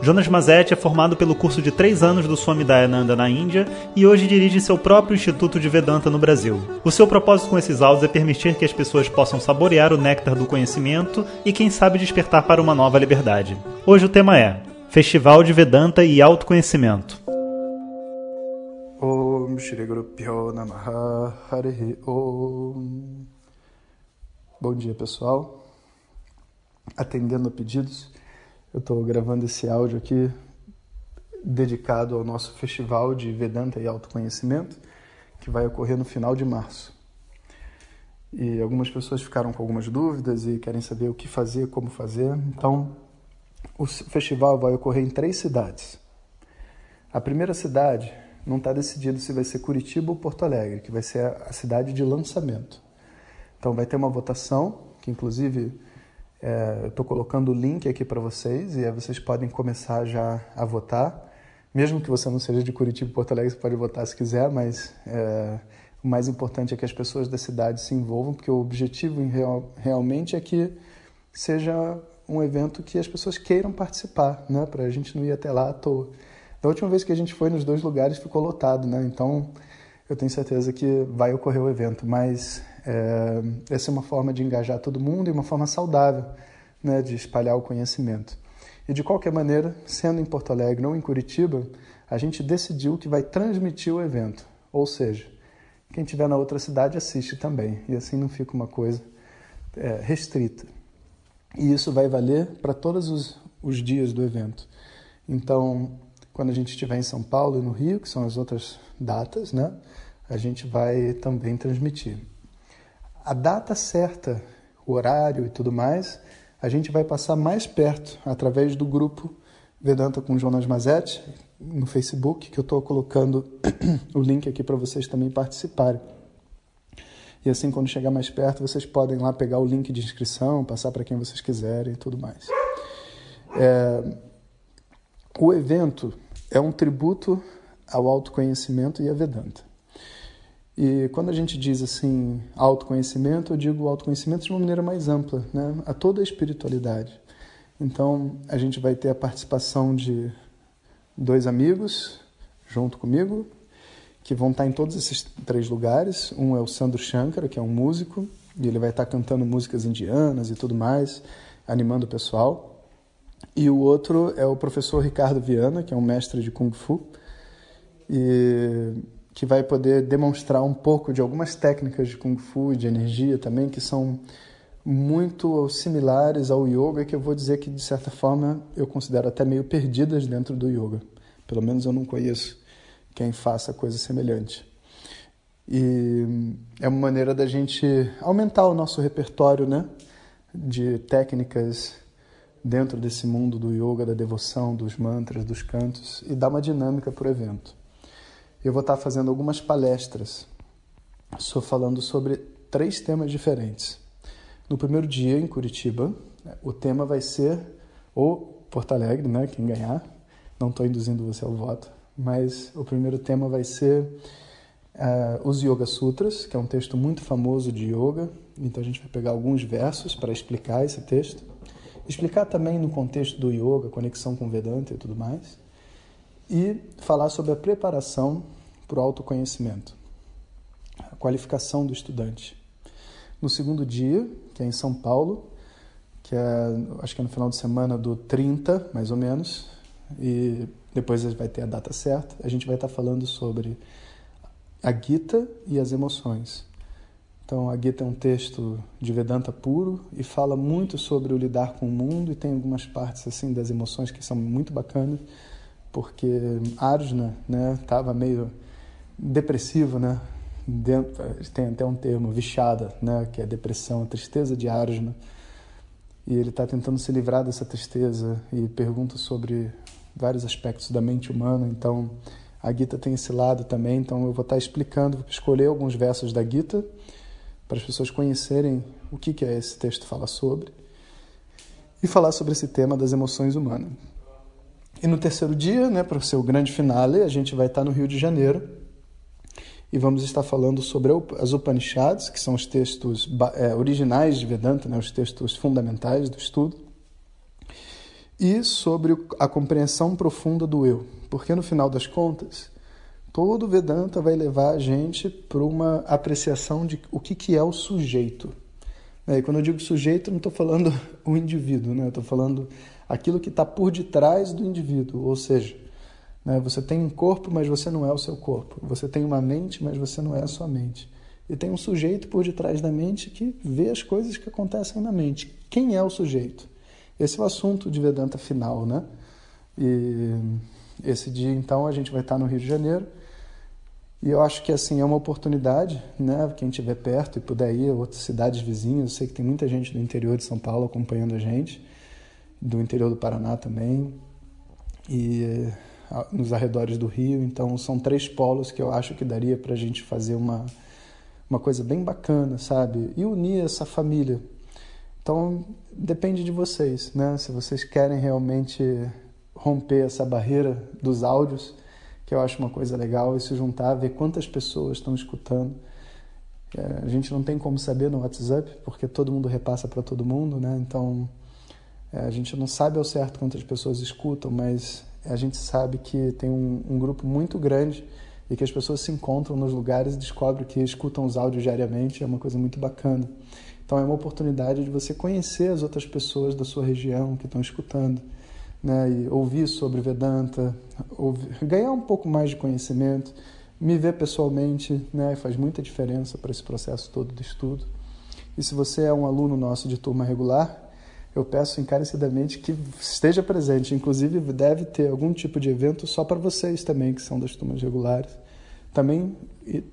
Jonas Mazetti é formado pelo curso de três anos do Swami Dayananda na Índia e hoje dirige seu próprio Instituto de Vedanta no Brasil. O seu propósito com esses áudios é permitir que as pessoas possam saborear o néctar do conhecimento e, quem sabe, despertar para uma nova liberdade. Hoje o tema é Festival de Vedanta e Autoconhecimento. Om Shri Guru Bom dia pessoal, atendendo a pedidos, eu estou gravando esse áudio aqui dedicado ao nosso festival de Vedanta e Autoconhecimento, que vai ocorrer no final de março. E algumas pessoas ficaram com algumas dúvidas e querem saber o que fazer, como fazer. Então, o festival vai ocorrer em três cidades. A primeira cidade não está decidido se vai ser Curitiba ou Porto Alegre, que vai ser a cidade de lançamento. Então vai ter uma votação, que inclusive é, eu estou colocando o link aqui para vocês e aí vocês podem começar já a votar. Mesmo que você não seja de Curitiba ou Porto Alegre, você pode votar se quiser, mas é, o mais importante é que as pessoas da cidade se envolvam, porque o objetivo real, realmente é que seja um evento que as pessoas queiram participar, né? para a gente não ir até lá à toa. Da última vez que a gente foi nos dois lugares ficou lotado, né? Então eu tenho certeza que vai ocorrer o evento, mas é, essa é uma forma de engajar todo mundo e uma forma saudável, né, de espalhar o conhecimento. E de qualquer maneira, sendo em Porto Alegre ou em Curitiba, a gente decidiu que vai transmitir o evento, ou seja, quem estiver na outra cidade assiste também, e assim não fica uma coisa é, restrita. E isso vai valer para todos os, os dias do evento. Então, quando a gente estiver em São Paulo e no Rio, que são as outras datas, né, a gente vai também transmitir. A data certa, o horário e tudo mais, a gente vai passar mais perto através do grupo Vedanta com Jonas Mazetti no Facebook, que eu estou colocando o link aqui para vocês também participarem. E assim, quando chegar mais perto, vocês podem lá pegar o link de inscrição, passar para quem vocês quiserem e tudo mais. É, o evento é um tributo ao autoconhecimento e à Vedanta. E quando a gente diz assim autoconhecimento, eu digo autoconhecimento de uma maneira mais ampla, né? a toda a espiritualidade. Então a gente vai ter a participação de dois amigos junto comigo, que vão estar em todos esses três lugares. Um é o Sandro Shankara, que é um músico, e ele vai estar cantando músicas indianas e tudo mais, animando o pessoal. E o outro é o professor Ricardo Viana, que é um mestre de Kung Fu, e que vai poder demonstrar um pouco de algumas técnicas de Kung Fu de energia também, que são muito similares ao yoga, que eu vou dizer que, de certa forma, eu considero até meio perdidas dentro do yoga. Pelo menos eu não conheço quem faça coisa semelhante. E é uma maneira da gente aumentar o nosso repertório né, de técnicas dentro desse mundo do yoga, da devoção, dos mantras, dos cantos e dar uma dinâmica para o evento. Eu vou estar fazendo algumas palestras, estou falando sobre três temas diferentes. No primeiro dia, em Curitiba, o tema vai ser ou Porto Alegre, né, quem ganhar. Não estou induzindo você ao voto, mas o primeiro tema vai ser uh, os Yoga Sutras, que é um texto muito famoso de yoga. Então a gente vai pegar alguns versos para explicar esse texto. Explicar também no contexto do yoga, conexão com Vedanta e tudo mais. E falar sobre a preparação para o autoconhecimento, a qualificação do estudante. No segundo dia, que é em São Paulo, que é, acho que é no final de semana do 30, mais ou menos, e depois vai ter a data certa, a gente vai estar falando sobre a Gita e as emoções. Então, a Gita é um texto de Vedanta puro e fala muito sobre o lidar com o mundo e tem algumas partes assim das emoções que são muito bacanas, porque Arjuna, né, estava meio depressivo, né? Dentro, tem até um termo, vixada, né, que é depressão, a tristeza de Arjuna. E ele está tentando se livrar dessa tristeza e pergunta sobre vários aspectos da mente humana. Então, a Gita tem esse lado também. Então, eu vou estar tá explicando, vou escolher alguns versos da Gita para as pessoas conhecerem o que, que é esse texto fala sobre. e falar sobre esse tema das emoções humanas. E no terceiro dia, né, para o grande finale, a gente vai estar no Rio de Janeiro e vamos estar falando sobre as Upanishads, que são os textos é, originais de Vedanta, né, os textos fundamentais do estudo, e sobre a compreensão profunda do eu, porque no final das contas, todo Vedanta vai levar a gente para uma apreciação de o que, que é o sujeito. É, e quando eu digo sujeito, não estou falando o indivíduo, né? estou falando aquilo que está por detrás do indivíduo, ou seja, né? Você tem um corpo, mas você não é o seu corpo. Você tem uma mente, mas você não é a sua mente. E tem um sujeito por detrás da mente que vê as coisas que acontecem na mente. Quem é o sujeito? Esse é o assunto de Vedanta final, né? E esse dia, então, a gente vai estar no Rio de Janeiro. E eu acho que assim é uma oportunidade, né? Quem estiver perto e puder ir a outras cidades vizinhas, eu sei que tem muita gente do interior de São Paulo acompanhando a gente, do interior do Paraná também. E nos arredores do Rio. Então, são três polos que eu acho que daria para a gente fazer uma, uma coisa bem bacana, sabe? E unir essa família. Então, depende de vocês, né? Se vocês querem realmente romper essa barreira dos áudios, que eu acho uma coisa legal, e se juntar, ver quantas pessoas estão escutando. É, a gente não tem como saber no WhatsApp, porque todo mundo repassa para todo mundo, né? Então, a gente não sabe ao certo quantas pessoas escutam, mas a gente sabe que tem um, um, grupo muito grande e que as pessoas se encontram nos lugares e descobrem que escutam os áudios diariamente, é uma coisa muito bacana. Então é uma oportunidade de você conhecer as outras pessoas da sua região que estão escutando, né, e ouvir sobre Vedanta, ouvir, ganhar um pouco mais de conhecimento, me ver pessoalmente, né, faz muita diferença para esse processo todo de estudo. E se você é um aluno nosso de turma regular, eu peço encarecidamente que esteja presente. Inclusive, deve ter algum tipo de evento só para vocês também, que são das turmas regulares. Também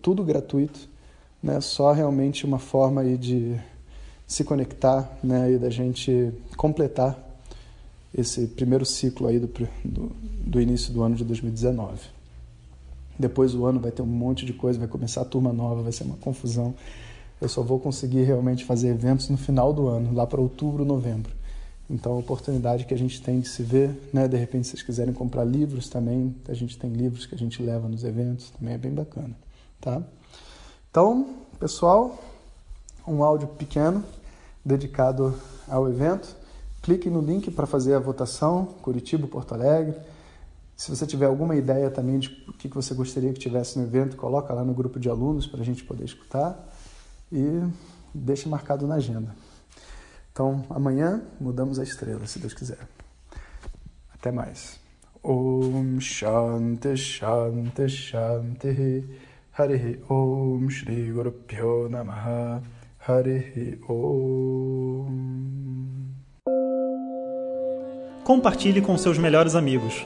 tudo gratuito, né? só realmente uma forma aí de se conectar né? e da gente completar esse primeiro ciclo aí do, do, do início do ano de 2019. Depois o ano vai ter um monte de coisa, vai começar a turma nova, vai ser uma confusão eu só vou conseguir realmente fazer eventos no final do ano, lá para outubro, novembro. Então, a oportunidade que a gente tem de se ver, né? De repente, se vocês quiserem comprar livros também, a gente tem livros que a gente leva nos eventos, também é bem bacana, tá? Então, pessoal, um áudio pequeno dedicado ao evento. Clique no link para fazer a votação, Curitiba, Porto Alegre. Se você tiver alguma ideia também de o que você gostaria que tivesse no evento, coloca lá no grupo de alunos para a gente poder escutar e deixa marcado na agenda. Então, amanhã mudamos a estrela, se Deus quiser. Até mais. Om Shanti Shanti Shanti Om Shri Guru Pyo Namaha Om Compartilhe com seus melhores amigos.